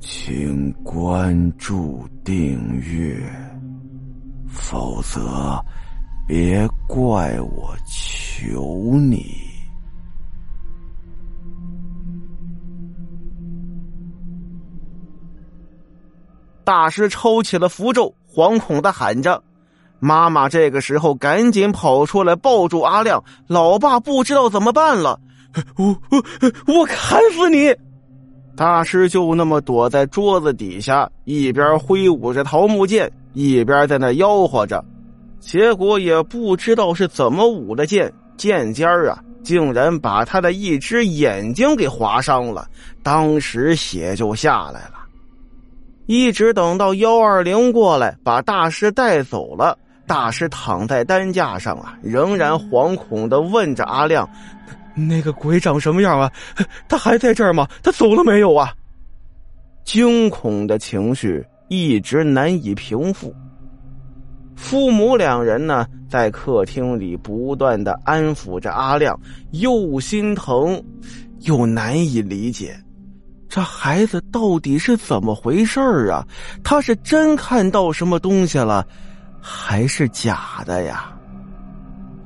请关注订阅，否则别怪我求你。大师抽起了符咒，惶恐的喊着。妈妈这个时候赶紧跑出来抱住阿亮，老爸不知道怎么办了，我我我砍死你！大师就那么躲在桌子底下，一边挥舞着桃木剑，一边在那吆喝着。结果也不知道是怎么舞的剑，剑尖儿啊，竟然把他的一只眼睛给划伤了，当时血就下来了。一直等到幺二零过来把大师带走了。大师躺在担架上啊，仍然惶恐的问着阿亮：“那个鬼长什么样啊？他还在这儿吗？他走了没有啊？”惊恐的情绪一直难以平复。父母两人呢，在客厅里不断的安抚着阿亮，又心疼又难以理解，这孩子到底是怎么回事啊？他是真看到什么东西了？还是假的呀！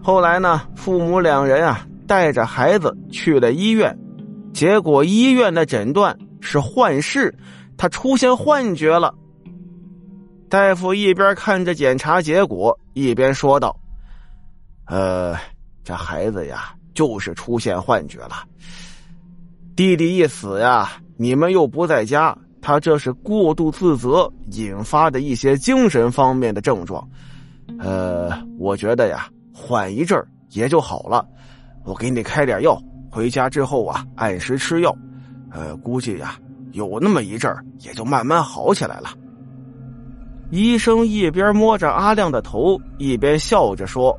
后来呢，父母两人啊带着孩子去了医院，结果医院的诊断是幻视，他出现幻觉了。大夫一边看着检查结果，一边说道：“呃，这孩子呀，就是出现幻觉了。弟弟一死呀，你们又不在家。”他这是过度自责引发的一些精神方面的症状，呃，我觉得呀，缓一阵儿也就好了。我给你开点药，回家之后啊，按时吃药。呃，估计呀，有那么一阵儿也就慢慢好起来了。医生一边摸着阿亮的头，一边笑着说：“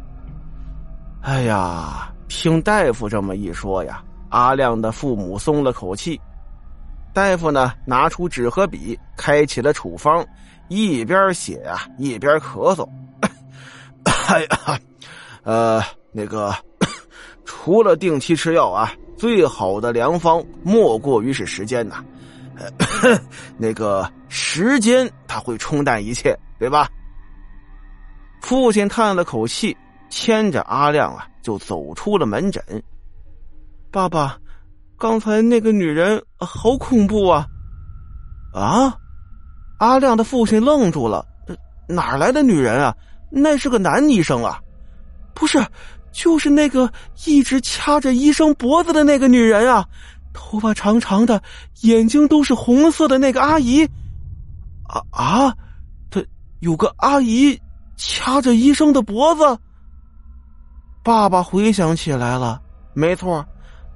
哎呀，听大夫这么一说呀，阿亮的父母松了口气。”大夫呢，拿出纸和笔，开启了处方，一边写啊，一边咳嗽。哎呀，呃，那个，除了定期吃药啊，最好的良方莫过于是时间呐。那个时间，它会冲淡一切，对吧？父亲叹了口气，牵着阿亮啊，就走出了门诊。爸爸。刚才那个女人好恐怖啊！啊！阿亮的父亲愣住了，哪来的女人啊？那是个男医生啊！不是，就是那个一直掐着医生脖子的那个女人啊！头发长长的，眼睛都是红色的那个阿姨。啊啊！她有个阿姨掐着医生的脖子。爸爸回想起来了，没错。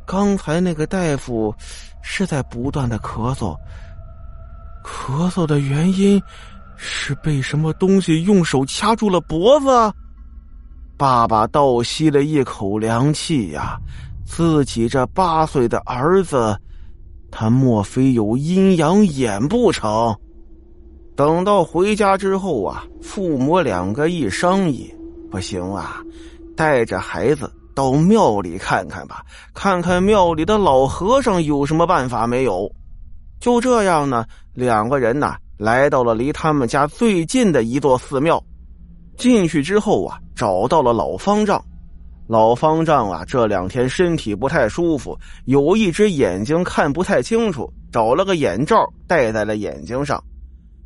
刚才那个大夫是在不断的咳嗽，咳嗽的原因是被什么东西用手掐住了脖子。爸爸倒吸了一口凉气呀，自己这八岁的儿子，他莫非有阴阳眼不成？等到回家之后啊，父母两个一商议，不行啊，带着孩子。到庙里看看吧，看看庙里的老和尚有什么办法没有？就这样呢，两个人呢来到了离他们家最近的一座寺庙。进去之后啊，找到了老方丈。老方丈啊，这两天身体不太舒服，有一只眼睛看不太清楚，找了个眼罩戴在了眼睛上。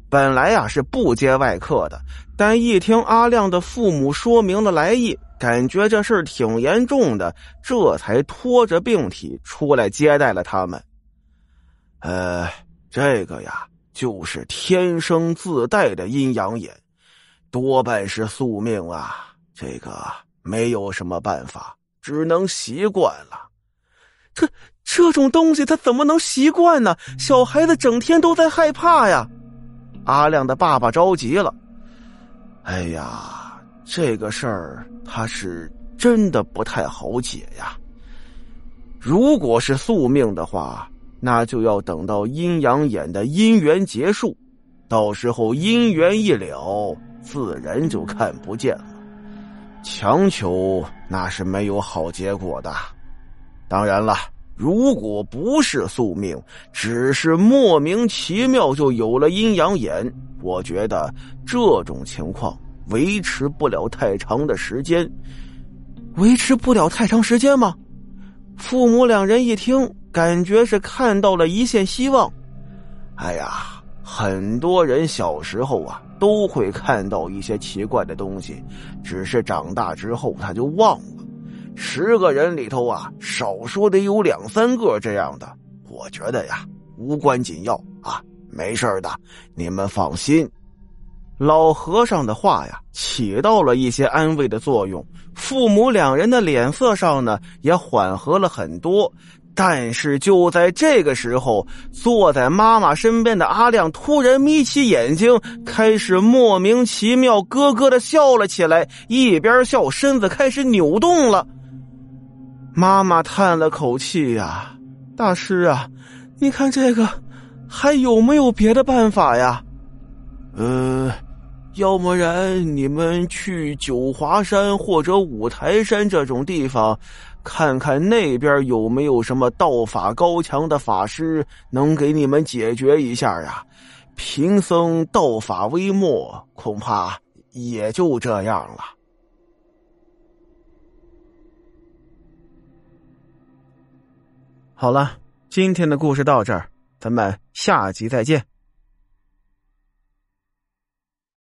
本来啊是不接外客的，但一听阿亮的父母说明了来意。感觉这事儿挺严重的，这才拖着病体出来接待了他们。呃，这个呀，就是天生自带的阴阳眼，多半是宿命啊。这个没有什么办法，只能习惯了。这这种东西他怎么能习惯呢？小孩子整天都在害怕呀。阿亮的爸爸着急了。哎呀。这个事儿他是真的不太好解呀。如果是宿命的话，那就要等到阴阳眼的姻缘结束，到时候姻缘一了，自然就看不见了。强求那是没有好结果的。当然了，如果不是宿命，只是莫名其妙就有了阴阳眼，我觉得这种情况维持不了太长的时间。维持不了太长时间吗？父母两人一听，感觉是看到了一线希望。哎呀，很多人小时候啊都会看到一些奇怪的东西，只是长大之后他就忘了。十个人里头啊，少说得有两三个这样的。我觉得呀，无关紧要啊，没事的，你们放心。老和尚的话呀，起到了一些安慰的作用。父母两人的脸色上呢，也缓和了很多。但是就在这个时候，坐在妈妈身边的阿亮突然眯起眼睛，开始莫名其妙咯咯的笑了起来，一边笑，身子开始扭动了。妈妈叹了口气呀：“大师啊，你看这个还有没有别的办法呀？”呃，要不然你们去九华山或者五台山这种地方，看看那边有没有什么道法高强的法师能给你们解决一下呀？贫僧道法微末，恐怕也就这样了。好了，今天的故事到这儿，咱们下集再见。